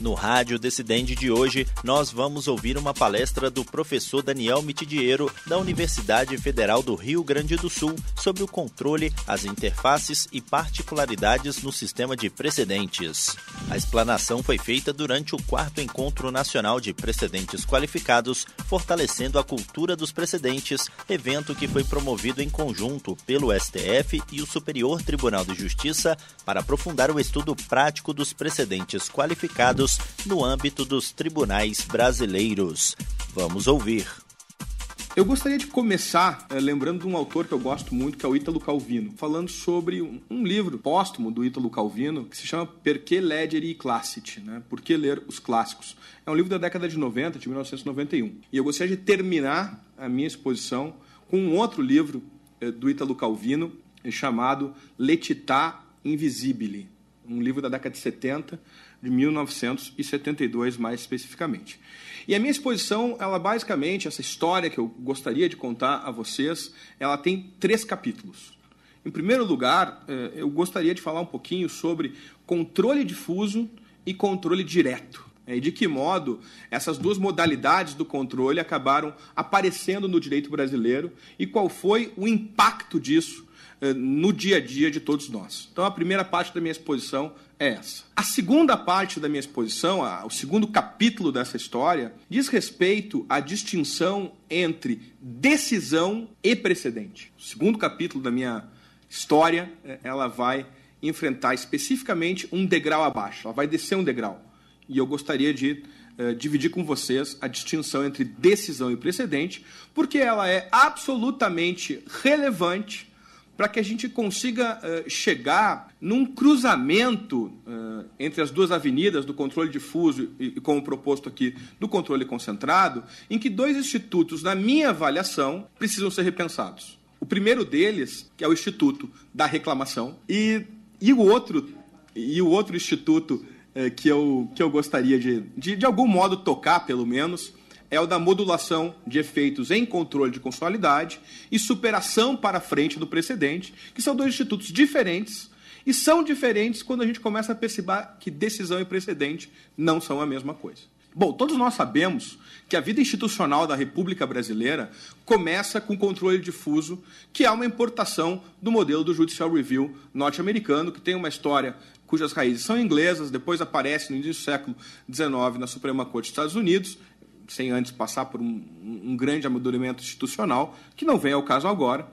No Rádio Decidente de hoje, nós vamos ouvir uma palestra do professor Daniel Mitidiero, da Universidade Federal do Rio Grande do Sul, sobre o controle, as interfaces e particularidades no sistema de precedentes. A explanação foi feita durante o quarto Encontro Nacional de Precedentes Qualificados, fortalecendo a cultura dos precedentes, evento que foi promovido em conjunto pelo STF e o Superior Tribunal de Justiça para aprofundar o estudo prático dos precedentes qualificados no âmbito dos tribunais brasileiros. Vamos ouvir. Eu gostaria de começar é, lembrando de um autor que eu gosto muito, que é o Ítalo Calvino, falando sobre um, um livro póstumo do Ítalo Calvino que se chama Perché leggere i classici, né? Por que ler os clássicos? É um livro da década de 90, de 1991. E eu gostaria de terminar a minha exposição com um outro livro é, do Ítalo Calvino chamado Letità Invisibile, um livro da década de 70 de 1972 mais especificamente. E a minha exposição, ela basicamente, essa história que eu gostaria de contar a vocês, ela tem três capítulos. Em primeiro lugar, eh, eu gostaria de falar um pouquinho sobre controle difuso e controle direto. Né, e de que modo essas duas modalidades do controle acabaram aparecendo no direito brasileiro e qual foi o impacto disso no dia a dia de todos nós. Então, a primeira parte da minha exposição é essa. A segunda parte da minha exposição, o segundo capítulo dessa história, diz respeito à distinção entre decisão e precedente. O segundo capítulo da minha história, eh, ela vai enfrentar especificamente um degrau abaixo, ela vai descer um degrau. E eu gostaria de uh, dividir com vocês a distinção entre decisão e precedente, porque ela é absolutamente relevante para que a gente consiga uh, chegar num cruzamento uh, entre as duas avenidas do controle difuso e, e, como proposto aqui, do controle concentrado, em que dois institutos, na minha avaliação, precisam ser repensados. O primeiro deles, que é o Instituto da Reclamação, e, e o outro e o outro instituto uh, que, eu, que eu gostaria de, de, de algum modo tocar, pelo menos, é o da modulação de efeitos em controle de constitucionalidade e superação para frente do precedente, que são dois institutos diferentes e são diferentes quando a gente começa a perceber que decisão e precedente não são a mesma coisa. Bom, todos nós sabemos que a vida institucional da República Brasileira começa com controle difuso, que é uma importação do modelo do Judicial Review norte-americano, que tem uma história cujas raízes são inglesas, depois aparece no início do século XIX na Suprema Corte dos Estados Unidos, sem antes passar por um, um grande amadurecimento institucional, que não vem ao caso agora,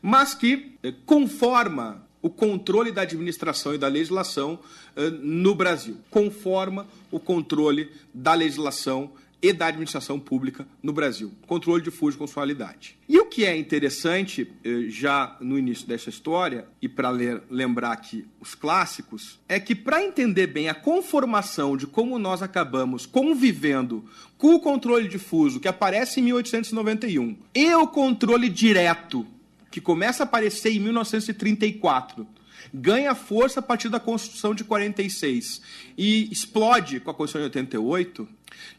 mas que eh, conforma o controle da administração e da legislação eh, no Brasil, conforma o controle da legislação e da administração pública no Brasil. Controle de fujo constitucionalidade. E o que é interessante, eh, já no início dessa história, e para lembrar aqui os clássicos, é que para entender bem a conformação de como nós acabamos convivendo com o controle difuso que aparece em 1891 e o controle direto que começa a aparecer em 1934 ganha força a partir da Constituição de 46 e explode com a Constituição de 88,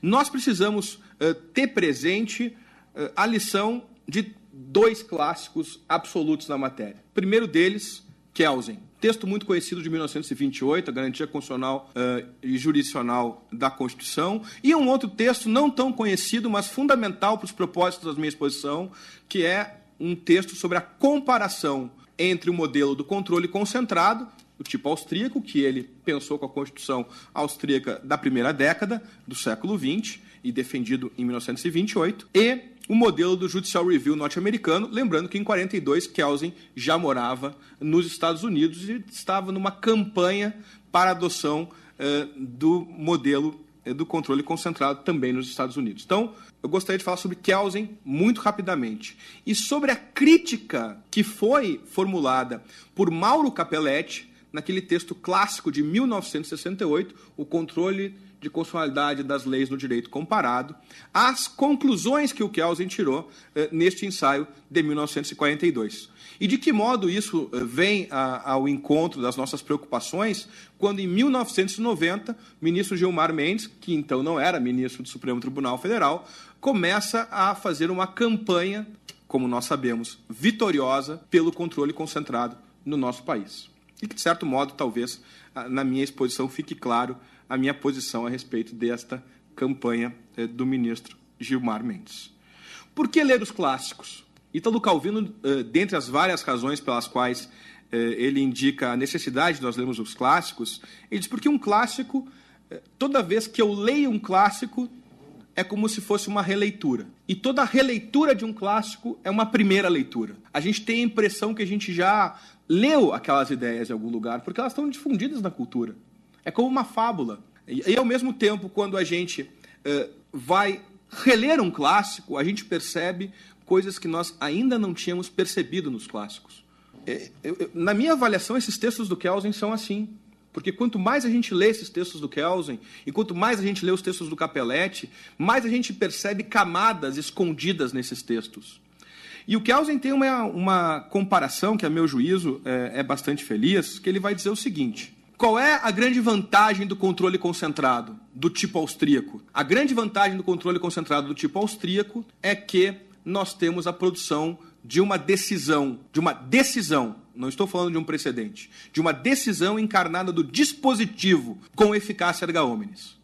nós precisamos uh, ter presente uh, a lição de dois clássicos absolutos na matéria. O primeiro deles, Kelsen, texto muito conhecido de 1928, a garantia constitucional uh, e jurisdicional da Constituição, e um outro texto não tão conhecido, mas fundamental para os propósitos da minha exposição, que é um texto sobre a comparação entre o modelo do controle concentrado, do tipo austríaco, que ele pensou com a Constituição austríaca da primeira década do século XX e defendido em 1928, e o modelo do Judicial Review norte-americano, lembrando que em 42 Kelsen já morava nos Estados Unidos e estava numa campanha para a adoção uh, do modelo do controle concentrado também nos Estados Unidos. Então, eu gostaria de falar sobre Kelsen muito rapidamente e sobre a crítica que foi formulada por Mauro Capelletti naquele texto clássico de 1968, O Controle de constitucionalidade das leis no direito comparado, as conclusões que o Kelsen tirou eh, neste ensaio de 1942. E de que modo isso eh, vem ao encontro das nossas preocupações quando, em 1990, o ministro Gilmar Mendes, que então não era ministro do Supremo Tribunal Federal, começa a fazer uma campanha, como nós sabemos, vitoriosa pelo controle concentrado no nosso país. E que, de certo modo, talvez na minha exposição fique claro a minha posição a respeito desta campanha eh, do ministro Gilmar Mendes. Por que ler os clássicos? Ítalo Calvino, eh, dentre as várias razões pelas quais eh, ele indica a necessidade de nós lermos os clássicos, ele diz porque um clássico, toda vez que eu leio um clássico, é como se fosse uma releitura. E toda releitura de um clássico é uma primeira leitura. A gente tem a impressão que a gente já leu aquelas ideias em algum lugar, porque elas estão difundidas na cultura. É como uma fábula. E, ao mesmo tempo, quando a gente uh, vai reler um clássico, a gente percebe coisas que nós ainda não tínhamos percebido nos clássicos. É, eu, eu, na minha avaliação, esses textos do Kelsen são assim. Porque quanto mais a gente lê esses textos do Kelsen, e quanto mais a gente lê os textos do Capelletti, mais a gente percebe camadas escondidas nesses textos. E o Kelsen tem uma, uma comparação, que a meu juízo é, é bastante feliz, que ele vai dizer o seguinte: qual é a grande vantagem do controle concentrado do tipo austríaco? A grande vantagem do controle concentrado do tipo austríaco é que nós temos a produção de uma decisão, de uma decisão, não estou falando de um precedente, de uma decisão encarnada do dispositivo com eficácia erga omnes.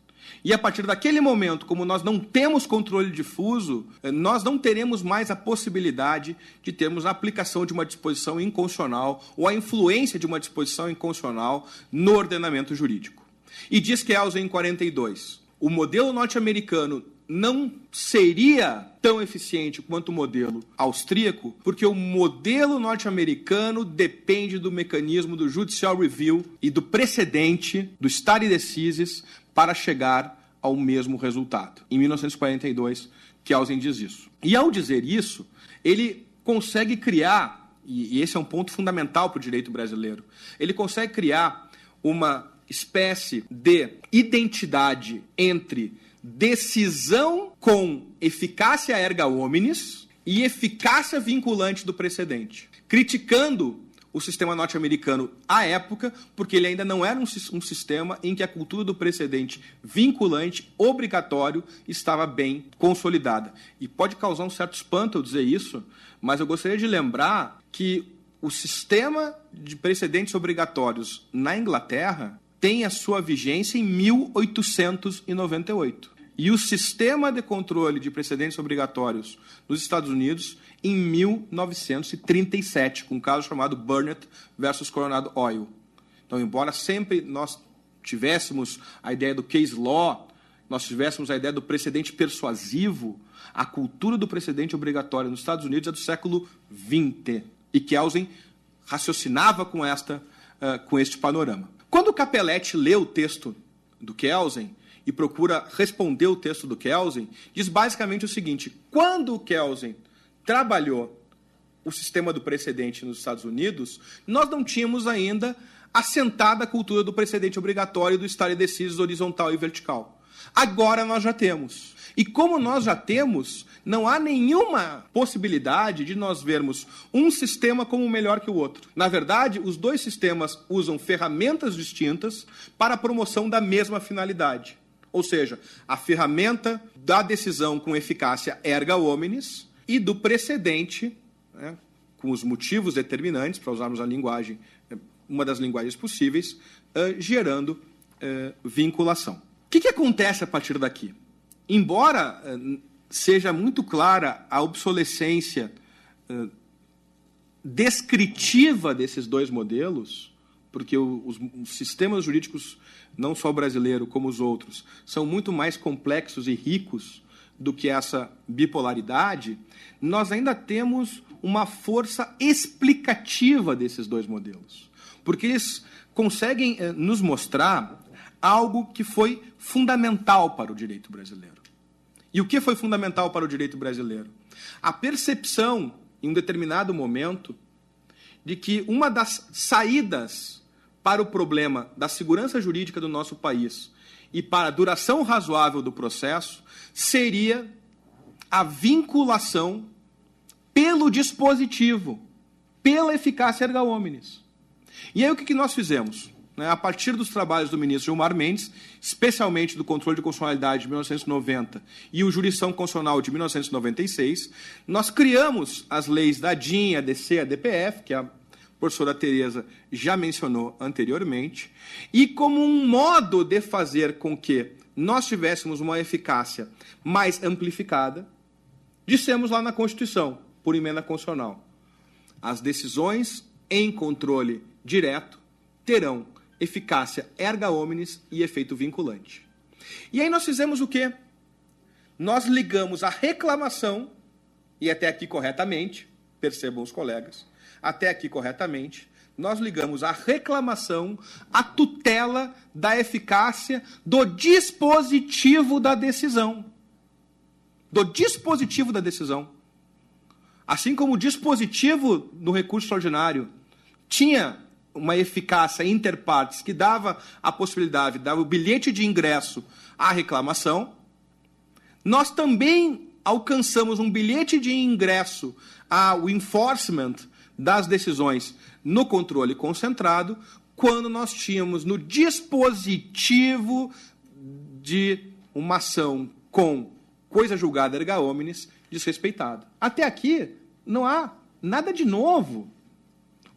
E a partir daquele momento, como nós não temos controle difuso, eh, nós não teremos mais a possibilidade de termos a aplicação de uma disposição inconstitucional ou a influência de uma disposição inconstitucional no ordenamento jurídico. E diz que Elza em 42, o modelo norte-americano não seria tão eficiente quanto o modelo austríaco, porque o modelo norte-americano depende do mecanismo do judicial review e do precedente do stare decisis para chegar ao mesmo resultado. Em 1942, Kelsen diz isso. E ao dizer isso, ele consegue criar, e esse é um ponto fundamental para o direito brasileiro, ele consegue criar uma espécie de identidade entre decisão com eficácia erga omnes e eficácia vinculante do precedente, criticando o sistema norte-americano à época, porque ele ainda não era um, um, sistema em que a cultura do precedente vinculante, obrigatório, estava bem consolidada. E pode causar um certo espanto eu dizer isso, mas eu gostaria de lembrar que o sistema de precedentes obrigatórios na Inglaterra tem a sua vigência em 1898. E o sistema de controle de precedentes obrigatórios nos Estados Unidos em 1937, com um caso chamado Burnett versus Coronado Oil. Então, embora sempre nós tivéssemos a ideia do case law, nós tivéssemos a ideia do precedente persuasivo, a cultura do precedente obrigatório nos Estados Unidos é do século XX e Kelsen raciocinava com esta uh, com este panorama. Quando Capelletti lê o texto do Kelsen e procura responder o texto do Kelsen, diz basicamente o seguinte: quando o Kelsen trabalhou o sistema do precedente nos Estados Unidos, nós não tínhamos ainda assentada a cultura do precedente obrigatório do stare decisis horizontal e vertical. Agora nós já temos. E como nós já temos, não há nenhuma possibilidade de nós vermos um sistema como melhor que o outro. Na verdade, os dois sistemas usam ferramentas distintas para a promoção da mesma finalidade. Ou seja, a ferramenta da decisão com eficácia erga omnes e do precedente, né, com os motivos determinantes, para usarmos a linguagem, é, uma das linguagens possíveis, uh, gerando uh, vinculação. O que, que, acontece a partir daqui? Embora uh, seja muito clara a obsolescência descritiva desses dois modelos, porque os, sistemas jurídicos, não só o brasileiro como os outros, são muito mais complexos e ricos do que essa bipolaridade, nós ainda temos uma força explicativa desses dois modelos. Porque eles conseguem eh, nos mostrar algo que foi fundamental para o direito brasileiro. E o que foi fundamental para o direito brasileiro? A percepção, em um determinado momento, de que uma das saídas para o problema da segurança jurídica do nosso país e para a duração razoável do processo seria a vinculação pelo dispositivo, pela eficácia erga omnes. E aí o que nós fizemos? Né, a partir dos trabalhos do ministro Gilmar Mendes, especialmente do controle de constitucionalidade de 1990 e o jurisdição constitucional de 1996, nós criamos as leis da DIN, a DC, a DPF, que a professora Tereza já mencionou anteriormente, e como um modo de fazer com que nós tivéssemos uma eficácia mais amplificada, dissemos lá na Constituição, por emenda constitucional, as decisões em controle direto terão eficácia erga omnes e efeito vinculante. E aí nós fizemos o quê? Nós ligamos a reclamação, e até aqui corretamente, percebam os colegas, até aqui corretamente, nós ligamos a reclamação à tutela da eficácia do dispositivo da decisão. Do dispositivo da decisão. Assim como o dispositivo do recurso extraordinário tinha uma eficácia interpartes que dava a possibilidade, dava o bilhete de ingresso à reclamação, nós também alcançamos um bilhete de ingresso ao enforcement das decisões no controle concentrado, quando nós tínhamos no dispositivo de uma ação com coisa julgada erga omnes desrespeitado. Até aqui não há nada de novo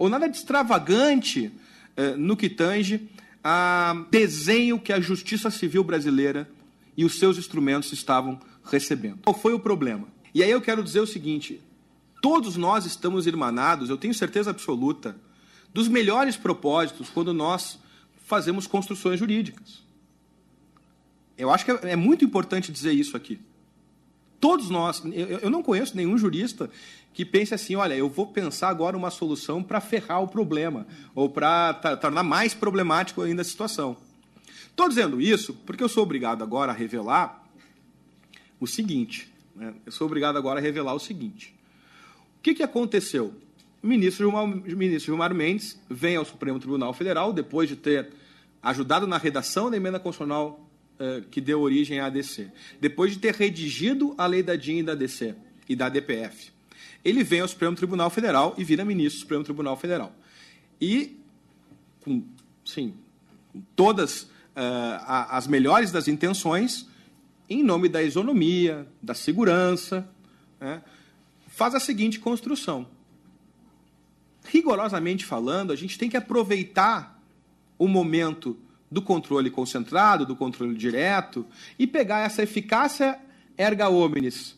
ou nada de extravagante eh, no que tange a desenho que a justiça civil brasileira e os seus instrumentos estavam recebendo. Qual foi o problema? E aí eu quero dizer o seguinte: Todos nós estamos irmanados, eu tenho certeza absoluta, dos melhores propósitos quando nós fazemos construções jurídicas. Eu acho que é muito importante dizer isso aqui. Todos nós, eu não conheço nenhum jurista que pense assim: olha, eu vou pensar agora uma solução para ferrar o problema, ou para tornar mais problemático ainda a situação. Estou dizendo isso porque eu sou obrigado agora a revelar o seguinte: né? eu sou obrigado agora a revelar o seguinte. O que, que aconteceu? O ministro Gilmar, ministro Gilmar Mendes vem ao Supremo Tribunal Federal, depois de ter ajudado na redação da emenda constitucional eh, que deu origem à ADC, depois de ter redigido a lei da DIN e da ADC e da DPF. Ele vem ao Supremo Tribunal Federal e vira ministro do Supremo Tribunal Federal. E, com, sim, todas uh, as melhores das intenções, em nome da isonomia, da segurança, né, faz a seguinte construção. Rigorosamente falando, a gente tem que aproveitar o momento do controle concentrado, do controle direto, e pegar essa eficácia erga omnes,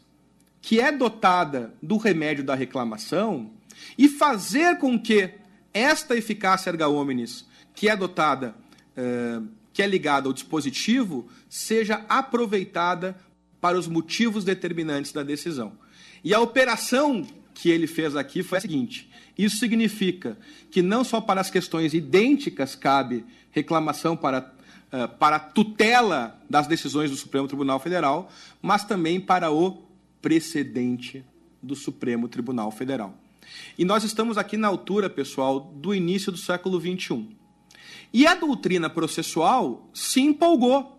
que é dotada do remédio da reclamação, e fazer com que esta eficácia erga omnes, que é dotada, eh, que é ligada ao dispositivo, seja aproveitada para os motivos determinantes da decisão. E a operação que ele fez aqui foi a seguinte: isso significa que não só para as questões idênticas cabe reclamação para, uh, para tutela das decisões do Supremo Tribunal Federal, mas também para o precedente do Supremo Tribunal Federal. E nós estamos aqui na altura, pessoal, do início do século XXI. E a doutrina processual se empolgou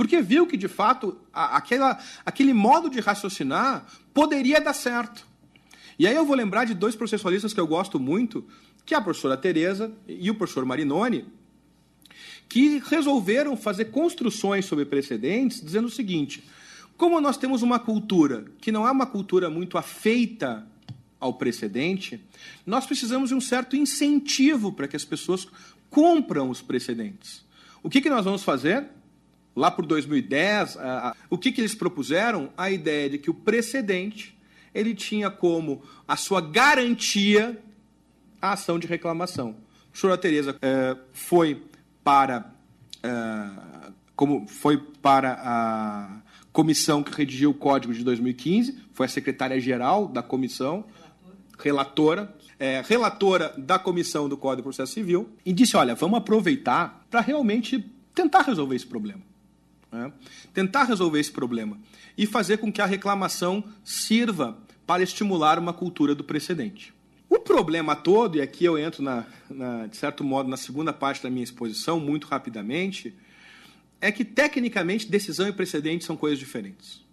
porque viu que, de fato, aquela, aquele modo de raciocinar poderia dar certo. E aí eu vou lembrar de dois processualistas que eu gosto muito, que é a professora Tereza e o professor Marinoni, que resolveram fazer construções sobre precedentes, dizendo o seguinte: como nós temos uma cultura que não é uma cultura muito afeita ao precedente, nós precisamos de um certo incentivo para que as pessoas cumpram os precedentes. O que, que nós vamos fazer? Lá por 2010, a, a, o que, que eles propuseram? A ideia de que o precedente ele tinha como a sua garantia a ação de reclamação. A professora Tereza é, foi para é, como foi para a comissão que redigiu o código de 2015, foi a secretária-geral da comissão, relatora, é, relatora da comissão do Código de Processo Civil, e disse: olha, vamos aproveitar para realmente tentar resolver esse problema. Né? Tentar resolver esse problema e fazer com que a reclamação sirva para estimular uma cultura do precedente. O problema todo, e aqui eu entro, na, na, de certo modo, na segunda parte da minha exposição, muito rapidamente, é que, tecnicamente, decisão e precedente são coisas diferentes.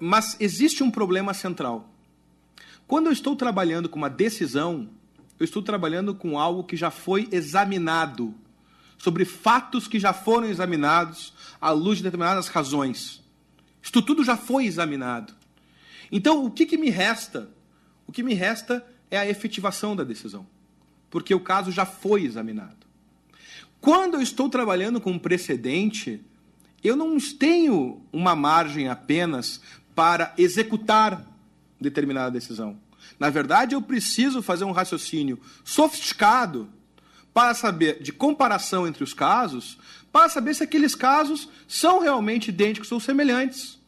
Mas existe um problema central. Quando eu estou trabalhando com uma decisão, eu estou trabalhando com algo que já foi examinado, sobre fatos que já foram examinados à luz de determinadas razões. Isto tudo já foi examinado. Então, o que, que me resta? O que me resta é a efetivação da decisão, porque o caso já foi examinado. Quando eu estou trabalhando com um precedente, eu não tenho uma margem apenas para executar determinada decisão. Na verdade, eu preciso fazer um raciocínio sofisticado para saber de comparação entre os casos, para saber se aqueles casos são realmente idênticos ou semelhantes,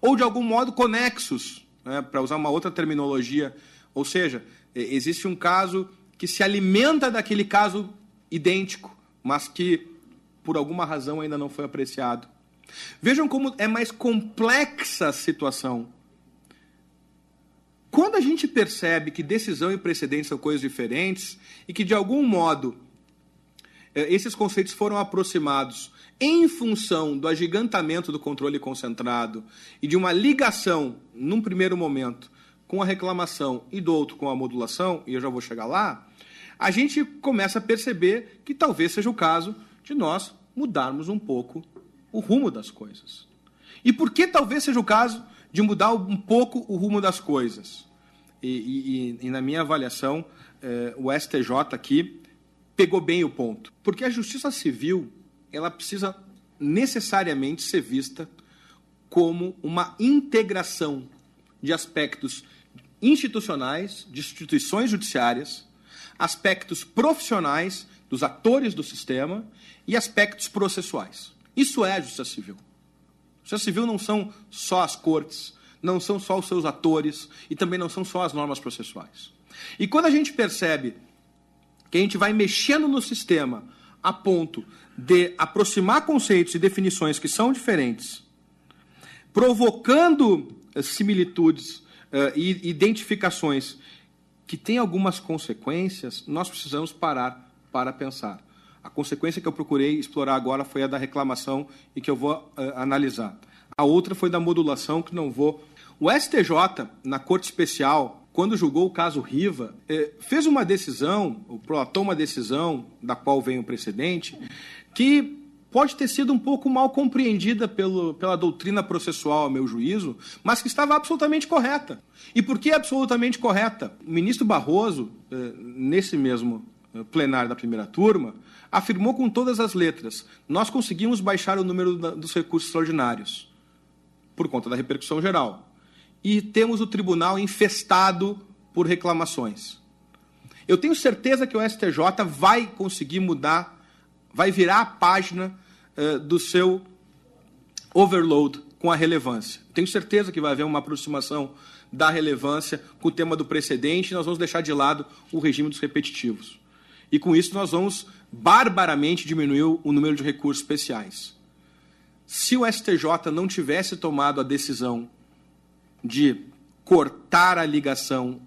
ou de algum modo conexos, né, para usar uma outra terminologia. Ou seja, existe um caso que se alimenta daquele caso idêntico, mas que por alguma razão ainda não foi apreciado. Vejam como é mais complexa a situação. Quando a gente percebe que decisão e precedente são coisas diferentes e que, de algum modo, eh, esses conceitos foram aproximados em função do agigantamento do controle concentrado e de uma ligação, num primeiro momento, com a reclamação e do outro com a modulação, e eu já vou chegar lá, a gente começa a perceber que talvez seja o caso de nós mudarmos um pouco o rumo das coisas. E por que talvez seja o caso de mudar um pouco o rumo das coisas? E, e, e na minha avaliação, eh, o STJ aqui pegou bem o ponto. Porque a justiça civil ela precisa necessariamente ser vista como uma integração de aspectos institucionais, de instituições judiciárias, aspectos profissionais dos atores do sistema e aspectos processuais. Isso é a justiça civil. A justiça civil não são só as cortes, não são só os seus atores e também não são só as normas processuais. E quando a gente percebe que a gente vai mexendo no sistema a ponto de aproximar conceitos e definições que são diferentes, provocando eh, similitudes uh, e identificações que têm algumas consequências, nós precisamos parar para pensar. A consequência que eu procurei explorar agora foi a da reclamação e que eu vou uh, analisar. A outra foi da modulação, que não vou. O STJ, na Corte Especial, quando julgou o caso Riva, eh, fez uma decisão, prolatou uma decisão, da qual vem o precedente, que pode ter sido um pouco mal compreendida pelo, pela doutrina processual, a meu juízo, mas que estava absolutamente correta. E por que absolutamente correta? O ministro Barroso, eh, nesse mesmo eh, plenário da primeira turma, afirmou com todas as letras: nós conseguimos baixar o número dos recursos extraordinários por conta da repercussão geral. E temos o tribunal infestado por reclamações. Eu tenho certeza que o STJ vai conseguir mudar, vai virar a página uh, do seu overload com a relevância. Tenho certeza que vai haver uma aproximação da relevância com o tema do precedente nós vamos deixar de lado o regime dos repetitivos. E com isso nós vamos barbaramente diminuir o número de recursos especiais. Se o STJ não tivesse tomado a decisão de cortar a ligação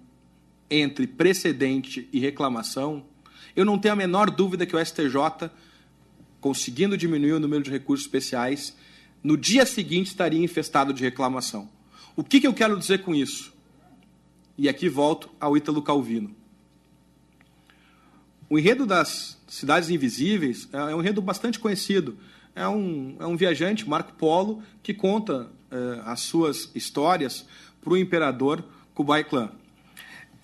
entre precedente e reclamação, eu não tenho a menor dúvida que o STJ, conseguindo diminuir o número de recursos especiais, no dia seguinte estaria infestado de reclamação. O que, que eu quero dizer com isso? E aqui volto ao Ítalo Calvino. O enredo das Cidades Invisíveis é um enredo bastante conhecido. É um, é um viajante, Marco Polo, que conta eh, as suas histórias para o imperador Kublai Khan.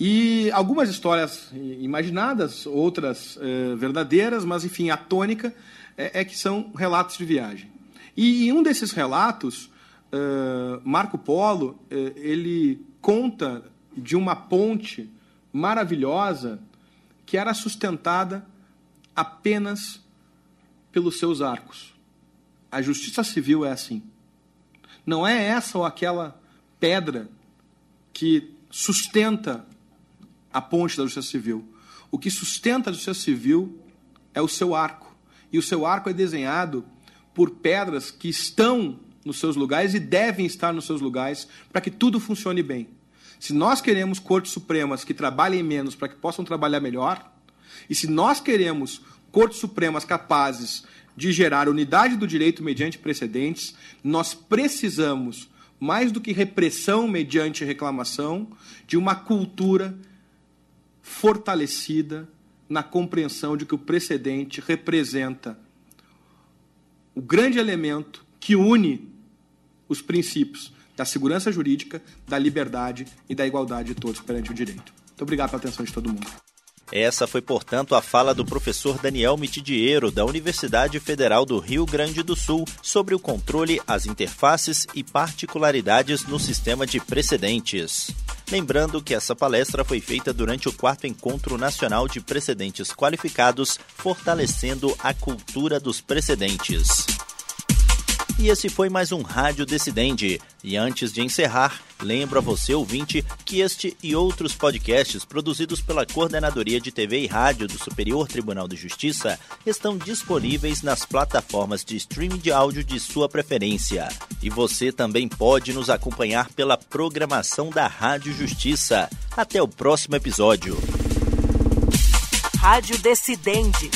E algumas histórias imaginadas, outras eh, verdadeiras, mas enfim, a tônica é, é, que são relatos de viagem. E em um desses relatos, eh, Marco Polo ele conta de uma ponte maravilhosa que era sustentada apenas pelos seus arcos. A justiça civil é assim. Não é essa ou aquela pedra que sustenta a ponte da justiça civil. O que sustenta a justiça civil é o seu arco. E o seu arco é desenhado por pedras que estão nos seus lugares e devem estar nos seus lugares para que tudo funcione bem. Se nós queremos cortes supremas que trabalhem menos para que possam trabalhar melhor, e se nós queremos cortes supremas capazes de gerar unidade do direito mediante precedentes, nós precisamos, mais do que repressão mediante reclamação, de uma cultura fortalecida na compreensão de que o precedente representa o grande elemento que une os princípios da segurança jurídica, da liberdade e da igualdade de todos perante o direito. Muito obrigado pela atenção de todo mundo. Essa foi, portanto, a fala do professor Daniel Mitidiero, da Universidade Federal do Rio Grande do Sul, sobre o controle, as interfaces e particularidades no sistema de precedentes. Lembrando que essa palestra foi feita durante o quarto Encontro Nacional de Precedentes Qualificados, fortalecendo a cultura dos precedentes. E esse foi mais um Rádio Decidente. E antes de encerrar, lembro a você, ouvinte, que este e outros podcasts produzidos pela Coordenadoria de TV e Rádio do Superior Tribunal de Justiça estão disponíveis nas plataformas de streaming de áudio de sua preferência. E você também pode nos acompanhar pela programação da Rádio Justiça. Até o próximo episódio. Rádio Decidente